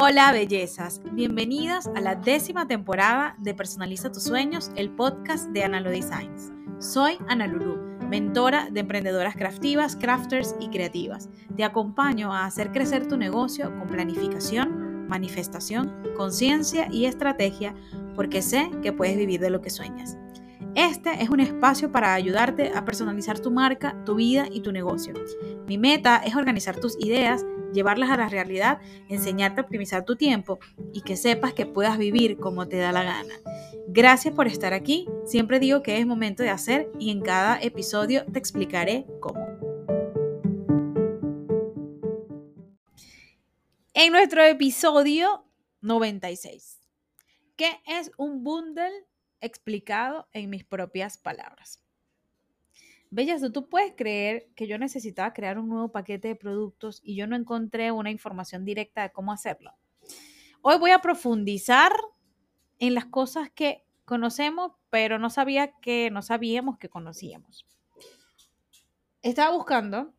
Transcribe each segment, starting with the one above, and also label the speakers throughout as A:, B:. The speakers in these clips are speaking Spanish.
A: Hola bellezas, bienvenidas a la décima temporada de Personaliza tus sueños, el podcast de Analo Designs. Soy Ana Lulu, mentora de emprendedoras craftivas, crafters y creativas. Te acompaño a hacer crecer tu negocio con planificación, manifestación, conciencia y estrategia porque sé que puedes vivir de lo que sueñas. Este es un espacio para ayudarte a personalizar tu marca, tu vida y tu negocio. Mi meta es organizar tus ideas llevarlas a la realidad, enseñarte a optimizar tu tiempo y que sepas que puedas vivir como te da la gana. Gracias por estar aquí. Siempre digo que es momento de hacer y en cada episodio te explicaré cómo. En nuestro episodio 96, ¿qué es un bundle explicado en mis propias palabras? Bellas, ¿tú puedes creer que yo necesitaba crear un nuevo paquete de productos y yo no encontré una información directa de cómo hacerlo? Hoy voy a profundizar en las cosas que conocemos, pero no sabía que no sabíamos que conocíamos. Estaba buscando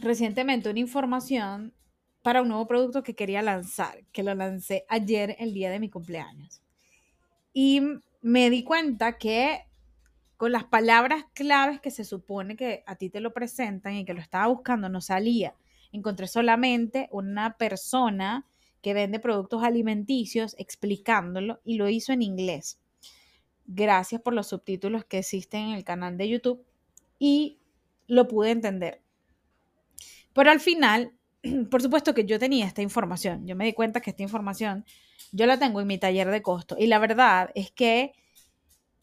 A: recientemente una información para un nuevo producto que quería lanzar, que lo lancé ayer, el día de mi cumpleaños. Y me di cuenta que con las palabras claves que se supone que a ti te lo presentan y que lo estaba buscando, no salía. Encontré solamente una persona que vende productos alimenticios explicándolo y lo hizo en inglés. Gracias por los subtítulos que existen en el canal de YouTube y lo pude entender. Pero al final, por supuesto que yo tenía esta información. Yo me di cuenta que esta información yo la tengo en mi taller de costo. Y la verdad es que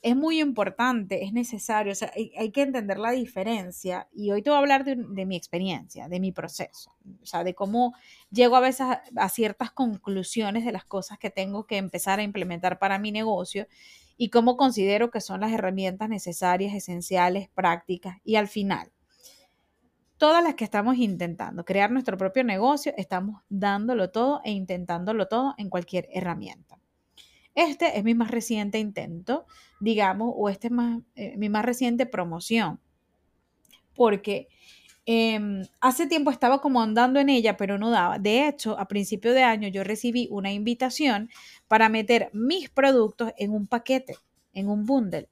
A: es muy importante, es necesario, o sea, hay, que entender la diferencia y hoy te voy a hablar de, mi experiencia, de mi proceso, o sea, de cómo llego a veces a, a, ciertas conclusiones de las cosas que tengo que empezar a implementar para mi negocio y cómo considero que son las herramientas necesarias, esenciales, prácticas y al final. Todas las que estamos intentando crear nuestro propio negocio, estamos dándolo todo e intentándolo todo en cualquier herramienta. Este es mi más reciente intento, digamos, o este es eh, mi más reciente promoción, porque em, hace tiempo estaba como andando en ella, pero no daba. De hecho, a principio de año yo recibí una invitación para meter mis productos en un paquete, en un bundle.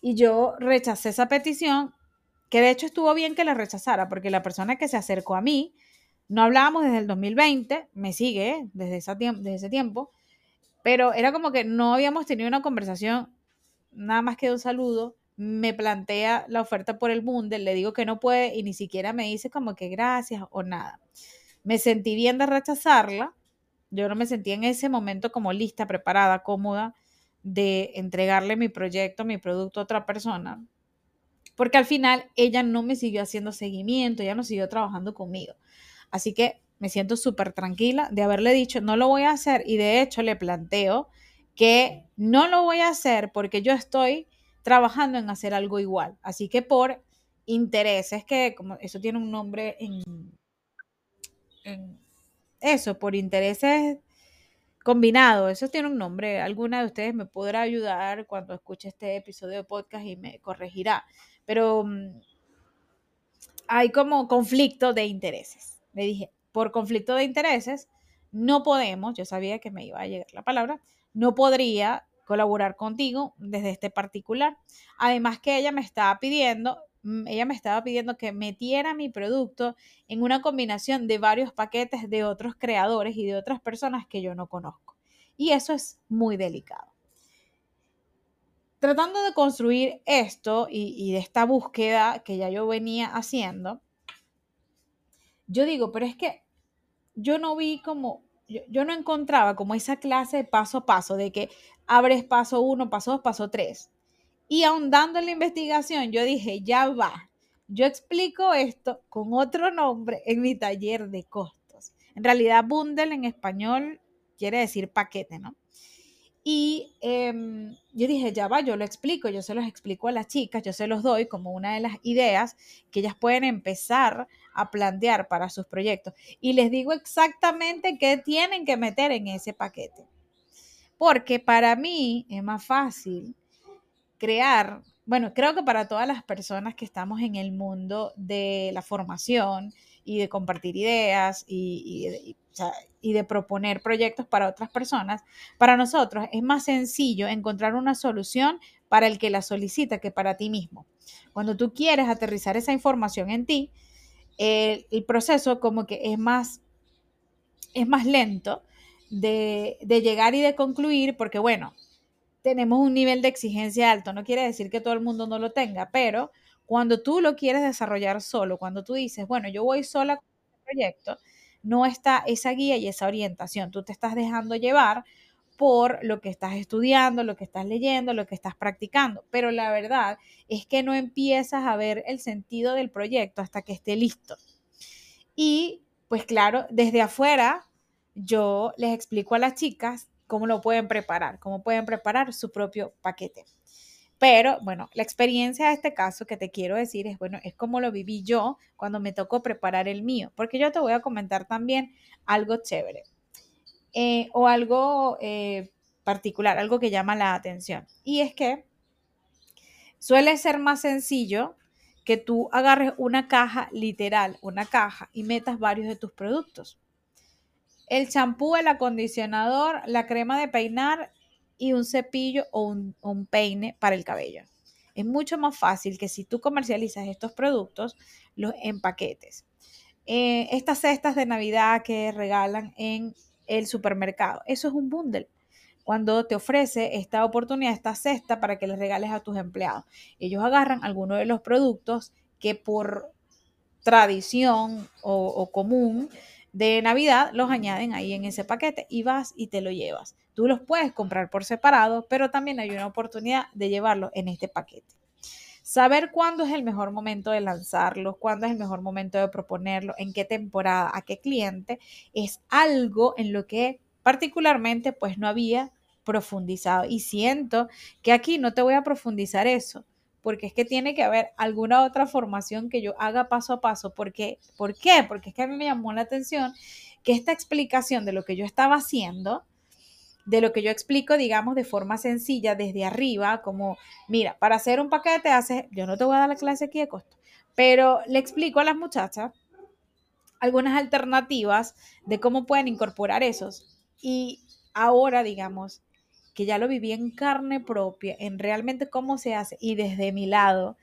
A: Y yo rechacé esa petición, que de hecho estuvo bien que la rechazara, porque la persona que se acercó a mí, no hablábamos desde el 2020, me sigue desde, desde ese tiempo, pero era como que no habíamos tenido una conversación, nada más que un saludo. Me plantea la oferta por el bundle, le digo que no puede y ni siquiera me dice como que gracias o nada. Me sentí bien de rechazarla. Yo no me sentía en ese momento como lista, preparada, cómoda de entregarle mi proyecto, mi producto a otra persona. Porque al final ella no me siguió haciendo seguimiento, ella no siguió trabajando conmigo. Así que me siento súper tranquila de haberle dicho, no lo voy a hacer y de hecho le planteo que no lo voy a hacer porque yo estoy trabajando en hacer algo igual. Así que por intereses, que como eso tiene un nombre en, en eso, por intereses combinados, eso tiene un nombre. Alguna de ustedes me podrá ayudar cuando escuche este episodio de podcast y me corregirá. Pero mm, hay como conflicto de intereses. Le dije, por conflicto de intereses, no podemos, yo sabía que me iba a llegar la palabra, no podría colaborar contigo desde este particular. Además que ella me estaba pidiendo, mm, ella me estaba pidiendo que metiera mi producto en una combinación de varios paquetes de otros creadores y de otras personas que yo no conozco. Y eso es muy delicado. Tratando de construir esto y, y de esta búsqueda que ya yo venía haciendo, yo digo, pero es que yo no vi como, yo, no encontraba como esa clase de paso a paso, de que abres paso uno, paso dos, paso tres. Y ahondando en la investigación, yo dije, ya va, yo explico esto con otro nombre en mi taller de costos. En realidad, bundle en español quiere decir paquete, ¿no? Y em, yo dije, ya va, yo lo explico, yo se los explico a las chicas, yo se los doy como una de las ideas que ellas pueden empezar a plantear para sus proyectos. Y les digo exactamente qué tienen que meter en ese paquete. Porque para mí es más fácil crear, bueno, creo que para todas las personas que estamos en el mundo de la formación y de compartir ideas y, y, de proponer proyectos para otras personas, para nosotros es más sencillo encontrar una solución para el que la solicita que para ti mismo. Cuando tú quieres aterrizar esa información en ti, el, proceso como que es más, es más lento de, de llegar y de concluir, porque bueno, tenemos un nivel de exigencia alto. No quiere decir que todo el mundo no lo tenga, pero cuando tú lo quieres desarrollar solo, cuando tú dices, bueno, yo voy sola con este proyecto, no está esa guía y esa orientación. Tú te estás dejando llevar por lo que estás estudiando, lo que estás leyendo, lo que estás practicando. Pero la verdad es que no empiezas a ver el sentido del proyecto hasta que esté listo. Y pues claro, desde afuera yo les explico a las chicas cómo lo pueden preparar, cómo pueden preparar su propio paquete. Pero bueno, la experiencia de este caso que te quiero decir es, bueno, es como lo viví yo cuando me tocó preparar el mío, porque yo te voy a comentar también algo chévere eh, o algo eh, particular, algo que llama la atención. Y es que suele ser más sencillo que tú agarres una caja literal, una caja, y metas varios de tus productos. El champú, el acondicionador, la crema de peinar y un cepillo o un, peine para el cabello. Es mucho más fácil que si tú comercializas estos productos, los empaquetes. Eh, estas cestas de Navidad que regalan en el supermercado, eso es un bundle. Cuando te ofrece esta oportunidad, esta cesta para que les regales a tus empleados. Ellos agarran algunos de los productos que por tradición o común de Navidad los añaden ahí en ese paquete y vas y te lo llevas. Tú los puedes comprar por separado, pero también hay una oportunidad de llevarlo en este paquete. Saber cuándo es el mejor momento de lanzarlo, cuándo es el mejor momento de proponerlo, en qué temporada, a qué cliente, es algo en lo que particularmente pues no había profundizado. Y siento que aquí no te voy a profundizar eso, porque es que tiene que haber alguna otra formación que yo haga paso a paso. Porque, ¿Por qué? Porque es que a mí me llamó la atención que esta explicación de lo que yo estaba haciendo, de lo que yo explico, digamos, de forma sencilla desde arriba, como, mira, para hacer un paquete haces, yo no te voy a dar la clase aquí de costo, pero le explico a las muchachas algunas alternativas de cómo pueden incorporar esos. Y ahora, digamos, que ya lo viví en carne propia, en realmente cómo se hace y desde mi lado,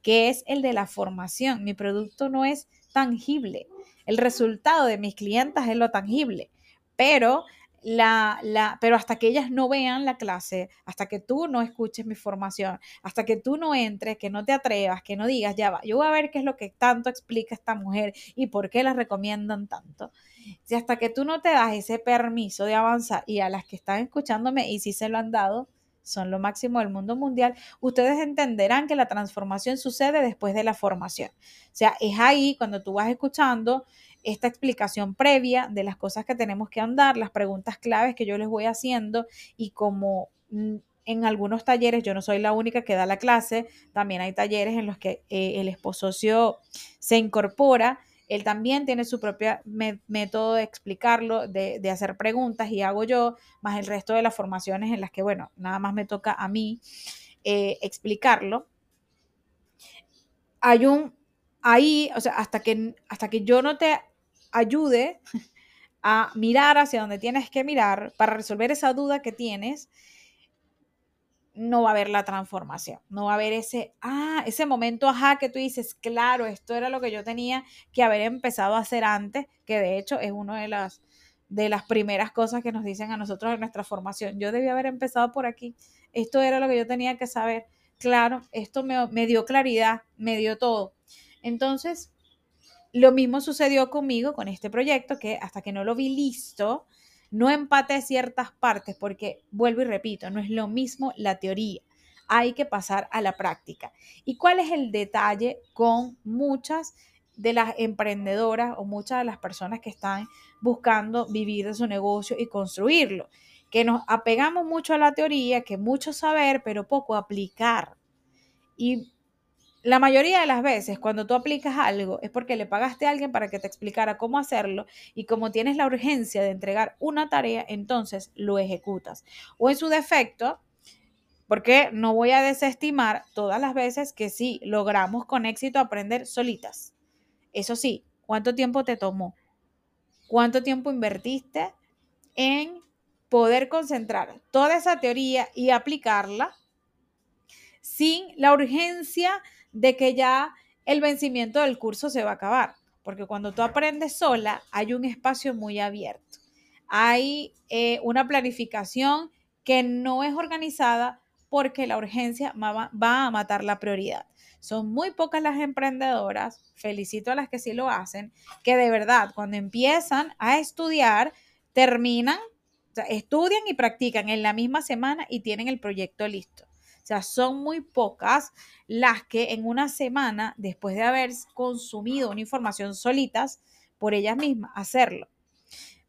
A: que es el de la formación. Mi producto no es tangible. El resultado de mis clientas es lo tangible, pero la, la, pero hasta que ellas no vean la clase, hasta que tú no escuches mi formación, hasta que tú no entres, que no te atrevas, que no digas, ya va, yo voy a ver qué es lo que tanto explica esta mujer y por qué la recomiendan tanto. Si hasta que tú no te das ese permiso de avanzar y a las que están escuchándome y si se lo han dado, son lo máximo del mundo mundial, ustedes entenderán que la transformación sucede después de la formación. O sea, es ahí cuando tú vas escuchando esta explicación previa de las cosas que tenemos que andar, las preguntas claves que yo les voy haciendo y como mm, en algunos talleres, yo no soy la única que da la clase, también hay talleres en los que eh, el esposo se incorpora, él también tiene su propio método de explicarlo, de, de, hacer preguntas y hago yo, más el resto de las formaciones en las que, bueno, nada más me toca a mí eh, explicarlo. Hay un, ahí, o sea, hasta que, hasta que yo no te ayude a mirar hacia donde tienes que mirar para resolver esa duda que tienes, no va a haber la transformación, no va a haber ese, ah, ese momento, ajá, que tú dices, claro, esto era lo que yo tenía que haber empezado a hacer antes, que de hecho es una de las, de las primeras cosas que nos dicen a nosotros en nuestra formación. Yo debía haber empezado por aquí, esto era lo que yo tenía que saber, claro, esto me, me dio claridad, me dio todo. Entonces, lo mismo sucedió conmigo con este proyecto, que hasta que no lo vi listo, no empaté ciertas partes, porque vuelvo y repito, no es lo mismo la teoría, hay que pasar a la práctica. ¿Y cuál es el detalle con muchas de las emprendedoras o muchas de las personas que están buscando vivir de su negocio y construirlo? Que nos apegamos mucho a la teoría, que mucho saber, pero poco aplicar. Y la mayoría de las veces cuando tú aplicas algo es porque le pagaste a alguien para que te explicara cómo hacerlo y como tienes la urgencia de entregar una tarea, entonces lo ejecutas. O en su defecto, porque no voy a desestimar todas las veces que sí logramos con éxito aprender solitas. Eso sí, ¿Cuánto tiempo te tomó? ¿Cuánto tiempo invertiste en poder concentrar toda esa teoría y aplicarla sin la urgencia de que ya el vencimiento del curso se va a acabar? Porque cuando tú aprendes sola, hay un espacio muy abierto. Hay eh, una planificación que no es organizada porque la urgencia va, a matar la prioridad. Son muy pocas las emprendedoras, felicito a las que sí lo hacen, que de verdad cuando empiezan a estudiar, terminan, o sea, estudian y practican en la misma semana y tienen el proyecto listo. O sea, son muy pocas las que en una semana, después de haber consumido una información solitas, por ellas mismas, hacerlo.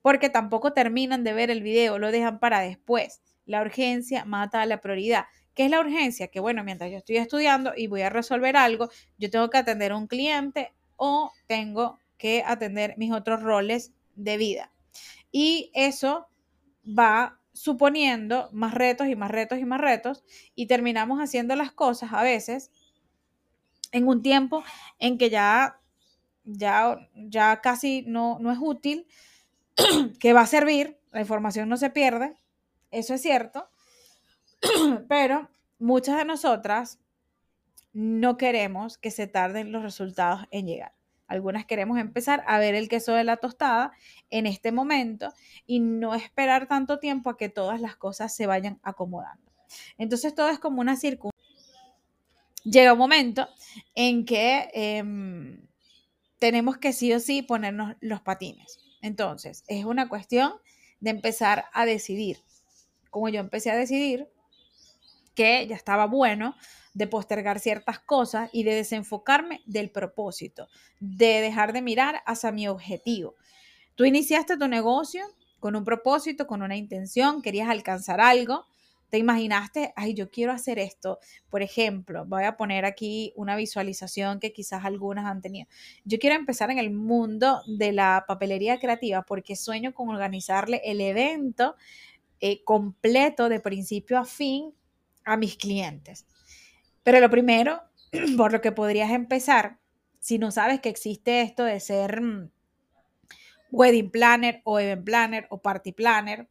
A: Porque tampoco terminan de ver el video, lo dejan para después. La urgencia mata a la prioridad. ¿Qué es la urgencia? Que bueno, mientras yo estoy estudiando y voy a resolver algo, yo tengo que atender a un cliente o tengo que atender mis otros roles de vida. Y eso va suponiendo más retos y más retos y más retos y terminamos haciendo las cosas a veces en un tiempo en que ya ya ya casi no, no es útil que va a servir, la información no se pierde, eso es cierto, pero muchas de nosotras no queremos que se tarden los resultados en llegar. Algunas queremos empezar a ver el queso de la tostada en este momento y no esperar tanto tiempo a que todas las cosas se vayan acomodando. Entonces todo es como una circunstancia. Llega un momento en que em, tenemos que sí o sí ponernos los patines. Entonces es una cuestión de empezar a decidir. Como yo empecé a decidir que ya estaba bueno de postergar ciertas cosas y de desenfocarme del propósito, de dejar de mirar hacia mi objetivo. Tú iniciaste tu negocio con un propósito, con una intención, querías alcanzar algo, te imaginaste, ay, yo quiero hacer esto. Por ejemplo, voy a poner aquí una visualización que quizás algunas han tenido. Yo quiero empezar en el mundo de la papelería creativa porque sueño con organizarle el evento eh, completo de principio a fin a mis clientes. Pero lo primero, por lo que podrías empezar, si no sabes que existe esto de ser mm, wedding planner o event planner o party planner,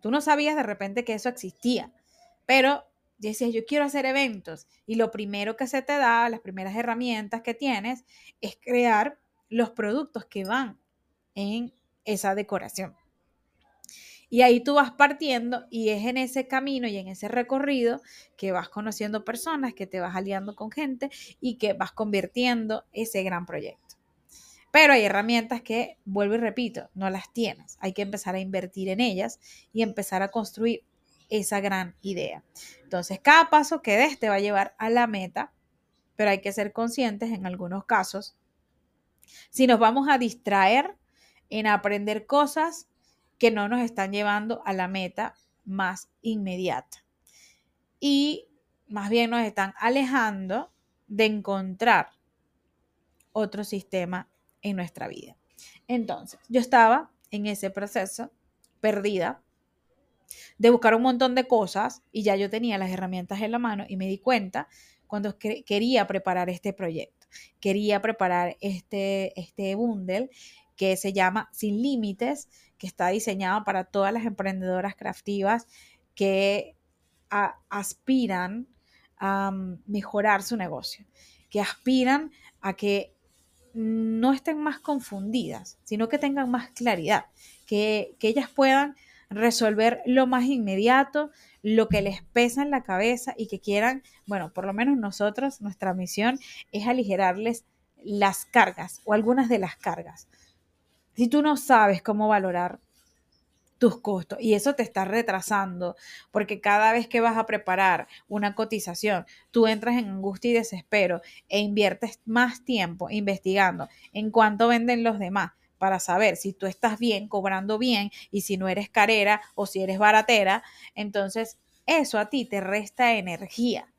A: tú no sabías de repente que eso existía, pero decías, yo quiero hacer eventos y lo primero que se te da, las primeras herramientas que tienes, es crear los productos que van en esa decoración. Y ahí tú vas partiendo y es en ese camino y en ese recorrido que vas conociendo personas, que te vas aliando con gente y que vas convirtiendo ese gran proyecto. Pero hay herramientas que, vuelvo y repito, no las tienes. Hay que empezar a invertir en ellas y empezar a construir esa gran idea. Entonces, cada paso que des te va a llevar a la meta, pero hay que ser conscientes en algunos casos. Si nos vamos a distraer en aprender cosas que no nos están llevando a la meta más inmediata. Y más bien nos están alejando de encontrar otro sistema en nuestra vida. Entonces, yo estaba en ese proceso perdida de buscar un montón de cosas y ya yo tenía las herramientas en la mano y me di cuenta cuando quería preparar este proyecto, quería preparar este, este bundle que se llama Sin Límites, que está diseñado para todas las emprendedoras craftivas que aspiran a mm, mejorar su negocio, que aspiran a que no estén más confundidas, sino que tengan más claridad, que, que ellas puedan resolver lo más inmediato, lo que les pesa en la cabeza y que quieran, bueno, por lo menos nosotros, nuestra misión es aligerarles las cargas o algunas de las cargas si tú no sabes cómo valorar tus costos y eso te está retrasando porque cada vez que vas a preparar una cotización, tú entras en angustia y desespero e inviertes más tiempo investigando en cuánto venden los demás para saber si tú estás bien, cobrando bien y si no eres carera o si eres baratera, entonces eso a ti te resta energía,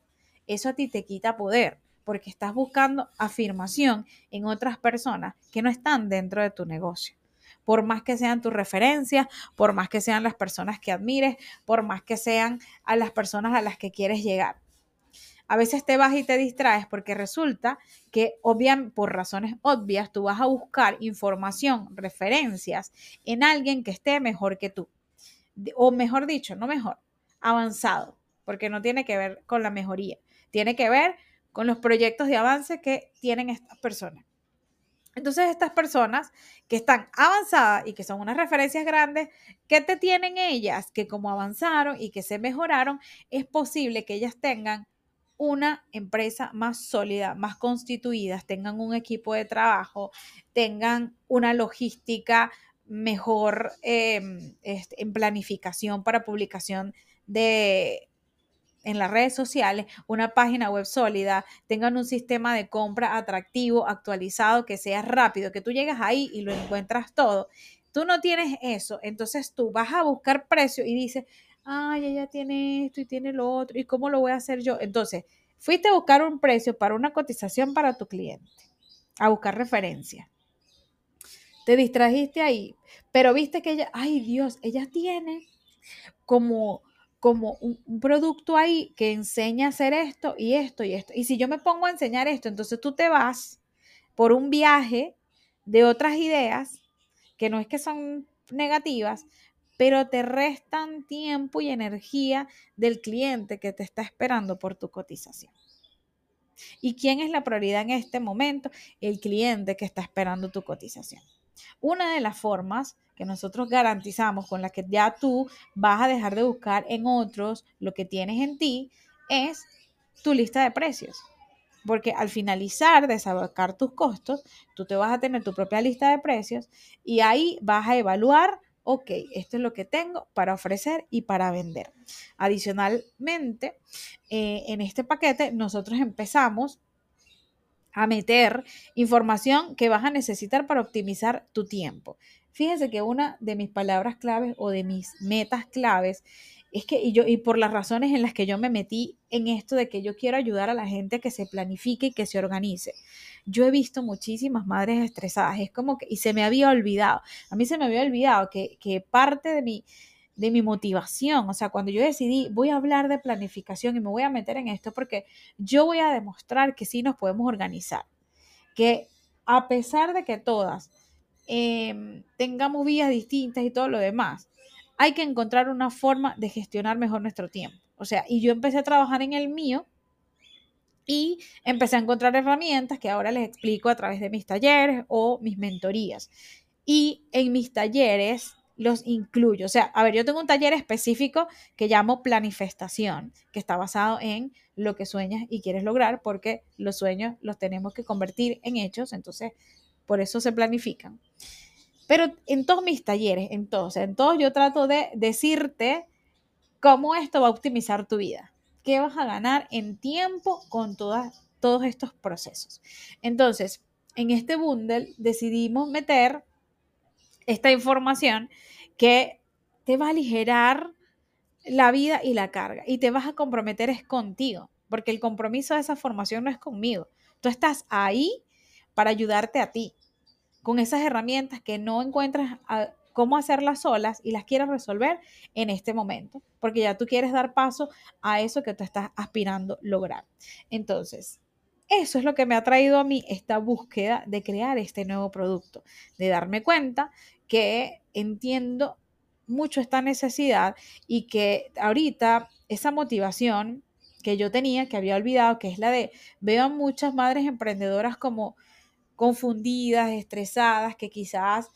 A: eso a ti te quita poder porque estás buscando afirmación en otras personas que no están dentro de tu negocio. Por más que sean tus referencias, por más que sean las personas que admires, por más que sean a las personas a las que quieres llegar. a veces te vas y te distraes porque resulta que obviamente, por razones obvias tú vas a buscar información, referencias en alguien que esté mejor que tú. O mejor dicho, no mejor, avanzado, porque no tiene que ver con la mejoría, tiene que ver con los proyectos de avance que tienen estas personas. Entonces, estas personas que están avanzadas y que son unas referencias grandes, ¿qué te tienen ellas? Que como avanzaron y que se mejoraron, es posible que ellas tengan una empresa más sólida, más constituida, tengan un equipo de trabajo, tengan una logística mejor em, este, en planificación para publicación de, en las redes sociales, una página web sólida, tengan un sistema de compra atractivo, actualizado, que sea rápido, que tú llegas ahí y lo encuentras todo. Tú no tienes eso, entonces tú vas a buscar precio y dices, ay, ella tiene esto y tiene lo otro, ¿y cómo lo voy a hacer yo? Entonces, fuiste a buscar un precio para una cotización para tu cliente, a buscar referencia. Te distrajiste ahí, pero viste que ella, ay Dios, ella tiene como como un, producto ahí que enseña a hacer esto y esto y esto. Y si yo me pongo a enseñar esto, entonces tú te vas por un viaje de otras ideas, que no es que son negativas, pero te restan tiempo y energía del cliente que te está esperando por tu cotización. ¿Y quién es la prioridad en este momento? El cliente que está esperando tu cotización. Una de las formas que nosotros garantizamos con la que ya tú vas a dejar de buscar en otros lo que tienes en ti es tu lista de precios. Porque al finalizar de sacar tus costos, tú te vas a tener tu propia lista de precios y ahí vas a evaluar, ok, esto es lo que tengo para ofrecer y para vender. Adicionalmente, eh, en este paquete nosotros empezamos a meter información que vas a necesitar para optimizar tu tiempo. Fíjense que una de mis palabras claves o de mis metas claves es que, y, yo, y por las razones en las que yo me metí en esto de que yo quiero ayudar a la gente que se planifique y que se organice. Yo he visto muchísimas madres estresadas, es como que, y se me había olvidado, a mí se me había olvidado que, que parte de mi, de mi motivación. O sea, cuando yo decidí, voy a hablar de planificación y me voy a meter en esto porque yo voy a demostrar que sí nos podemos organizar. Que a pesar de que todas em, tengamos vías distintas y todo lo demás, hay que encontrar una forma de gestionar mejor nuestro tiempo. O sea, y yo empecé a trabajar en el mío y empecé a encontrar herramientas que ahora les explico a través de mis talleres o mis mentorías. Y en mis talleres los incluyo. O sea, a ver, yo tengo un taller específico que llamo planifestación, que está basado en lo que sueñas y quieres lograr, porque los sueños los tenemos que convertir en hechos, entonces por eso se planifican. Pero en todos mis talleres, en todos, en todos yo trato de decirte cómo esto va a optimizar tu vida, qué vas a ganar en tiempo con todos estos procesos. Entonces, en este bundle decidimos meter esta información que te va a aligerar la vida y la carga y te vas a comprometer es contigo, porque el compromiso de esa formación no es conmigo. Tú estás ahí para ayudarte a ti con esas herramientas que no encuentras cómo hacerlas solas y las quieres resolver en este momento, porque ya tú quieres dar paso a eso que tú estás aspirando lograr. Entonces, eso es lo que me ha traído a mí esta búsqueda de crear este nuevo producto, de darme cuenta que entiendo mucho esta necesidad y que ahorita esa motivación que yo tenía, que había olvidado, que es la de veo a muchas madres emprendedoras como confundidas, estresadas, que quizás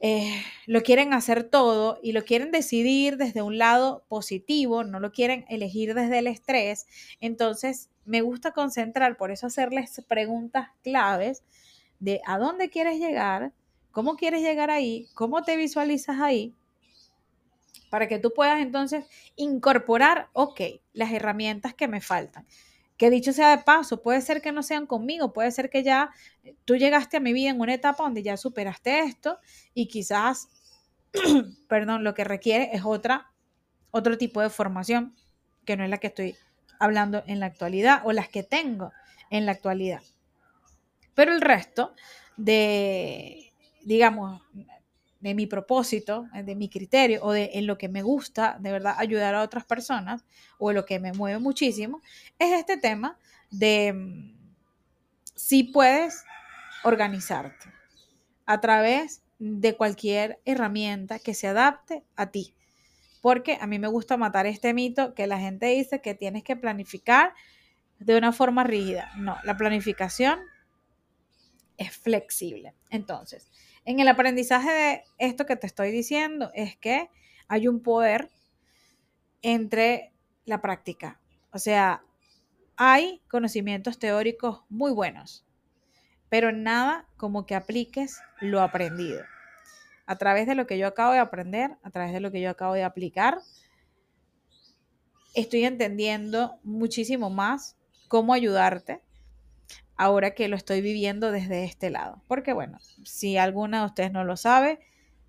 A: eh, lo quieren hacer todo y lo quieren decidir desde un lado positivo, no lo quieren elegir desde el estrés. Entonces, me gusta concentrar, por eso hacerles preguntas claves de a dónde quieres llegar, cómo quieres llegar ahí, cómo te visualizas ahí, para que tú puedas entonces incorporar, ok, las herramientas que me faltan. Que dicho sea de paso, puede ser que no sean conmigo, puede ser que ya tú llegaste a mi vida en una etapa donde ya superaste esto y quizás, perdón, lo que requiere es otra, otro tipo de formación que no es la que estoy hablando en la actualidad o las que tengo en la actualidad. Pero el resto de, digamos, de mi propósito, de mi criterio o de en lo que me gusta de verdad ayudar a otras personas o en lo que me mueve muchísimo, es este tema de mm, si puedes organizarte a través de cualquier herramienta que se adapte a ti. Porque a mí me gusta matar este mito que la gente dice que tienes que planificar de una forma rígida. No, la planificación es flexible. Entonces, en el aprendizaje de esto que te estoy diciendo es que hay un poder entre la práctica. O sea, hay conocimientos teóricos muy buenos, pero nada como que apliques lo aprendido. A través de lo que yo acabo de aprender, a través de lo que yo acabo de aplicar, estoy entendiendo muchísimo más cómo ayudarte ahora que lo estoy viviendo desde este lado. Porque bueno, si alguna de ustedes no lo sabe,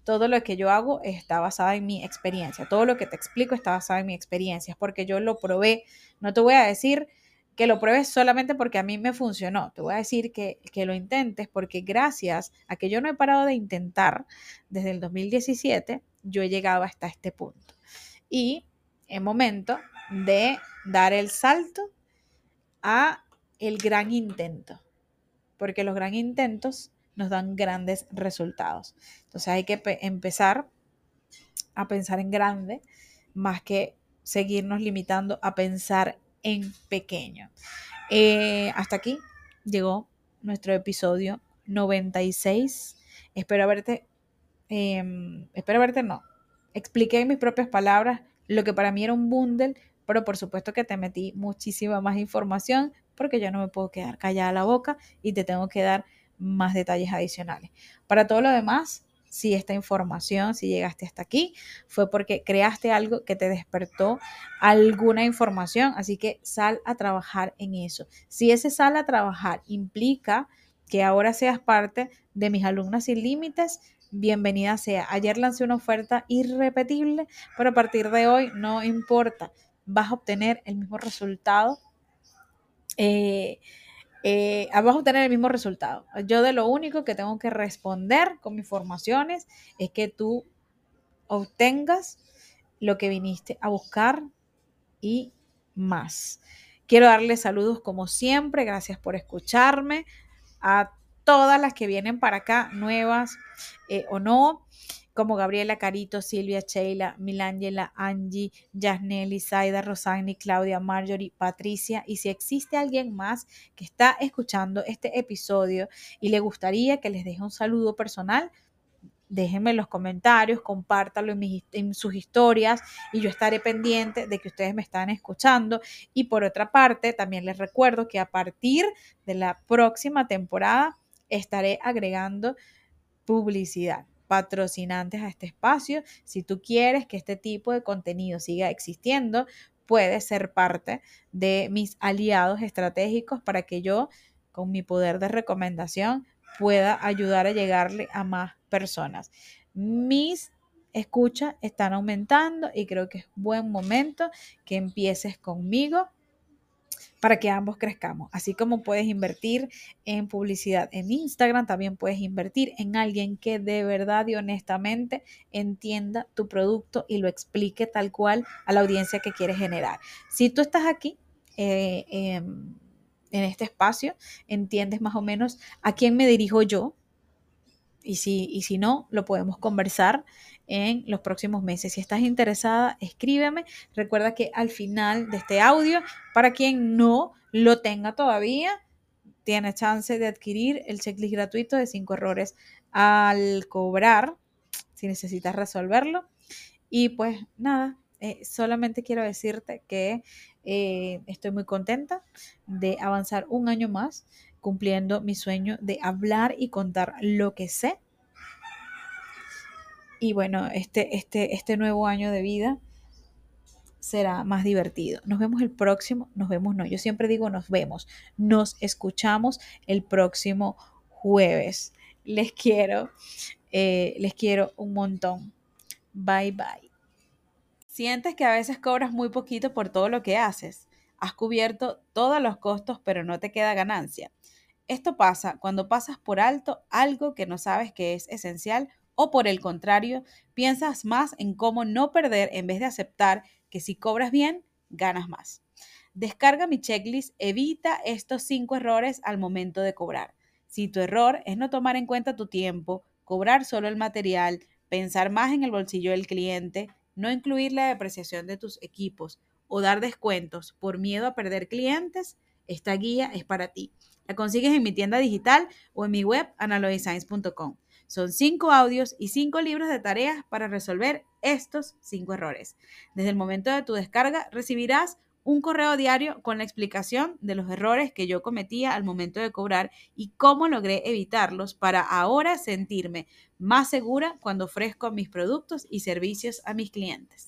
A: todo lo que yo hago está basado en mi experiencia. Todo lo que te explico está basado en mi experiencia. Es porque yo lo probé. No te voy a decir que lo pruebes solamente porque a mí me funcionó. Te voy a decir que, que lo intentes porque gracias a que yo no he parado de intentar desde el 2017, yo he llegado hasta este punto. Y es momento de dar el salto a el gran intento, porque los gran intentos nos dan grandes resultados. Entonces hay que empezar a pensar en grande más que seguirnos limitando a pensar en pequeño. Eh, hasta aquí llegó nuestro episodio 96. Espero haberte, em, espero haberte, no, expliqué en mis propias palabras lo que para mí era un bundle, pero por supuesto que te metí muchísima más información porque yo no me puedo quedar callada la boca y te tengo que dar más detalles adicionales. Para todo lo demás, si esta información, si llegaste hasta aquí, fue porque creaste algo que te despertó alguna información, así que sal a trabajar en eso. Si ese sal a trabajar implica que ahora seas parte de mis alumnas sin límites, bienvenida sea. Ayer lancé una oferta irrepetible, pero a partir de hoy no importa, vas a obtener el mismo resultado eh, eh, vamos a obtener el mismo resultado. Yo de lo único que tengo que responder con mis formaciones es que tú obtengas lo que viniste a buscar y más. Quiero darles saludos como siempre, gracias por escucharme, a todas las que vienen para acá, nuevas eh, o no como Gabriela Carito, Silvia, Sheila, Milangela, Angie, Yasneli, Zaida, Rosani, Claudia, Marjorie, Patricia. Y si existe alguien más que está escuchando este episodio y le gustaría que les deje un saludo personal, déjenme en los comentarios, compártalo en, en, sus historias y yo estaré pendiente de que ustedes me están escuchando. Y por otra parte, también les recuerdo que a partir de la próxima temporada estaré agregando publicidad patrocinantes a este espacio. Si tú quieres que este tipo de contenido siga existiendo, puedes ser parte de mis aliados estratégicos para que yo, con mi poder de recomendación, pueda ayudar a llegarle a más personas. Mis escuchas están aumentando y creo que es buen momento que empieces conmigo para que ambos crezcamos. Así como puedes invertir en publicidad en Instagram, también puedes invertir en alguien que de verdad y honestamente entienda tu producto y lo explique tal cual a la audiencia que quieres generar. Si tú estás aquí, eh, em, en este espacio, entiendes más o menos a quién me dirijo yo, y si, y si no, lo podemos conversar en los próximos meses. Si estás interesada, escríbeme. Recuerda que al final de este audio, para quien no lo tenga todavía, tiene chance de adquirir el checklist gratuito de 5 errores al cobrar, si necesitas resolverlo. Y pues nada, eh, solamente quiero decirte que eh, estoy muy contenta de avanzar un año más cumpliendo mi sueño de hablar y contar lo que sé y bueno, este, este, este nuevo año de vida será más divertido. Nos vemos el próximo, nos vemos, no, yo siempre digo nos vemos, nos escuchamos el próximo jueves. Les quiero, eh, les quiero un montón. Bye bye. Sientes que a veces cobras muy poquito por todo lo que haces. Has cubierto todos los costos, pero no te queda ganancia. Esto pasa cuando pasas por alto algo que no sabes que es esencial ¿O por el contrario, piensas más en cómo no perder en vez de aceptar que si cobras bien, ganas más? Descarga mi checklist, evita estos cinco errores al momento de cobrar. Si tu error es no tomar en cuenta tu tiempo, cobrar solo el material, pensar más en el bolsillo del cliente, no incluir la depreciación de tus equipos o dar descuentos por miedo a perder clientes, esta guía es para ti. La consigues en mi tienda digital o en mi web analogisigns.com. Son cinco audios y cinco libros de tareas para resolver estos cinco errores. Desde el momento de tu descarga recibirás un correo diario con la explicación de los errores que yo cometía al momento de cobrar y cómo logré evitarlos para ahora sentirme más segura cuando ofrezco mis productos y servicios a mis clientes.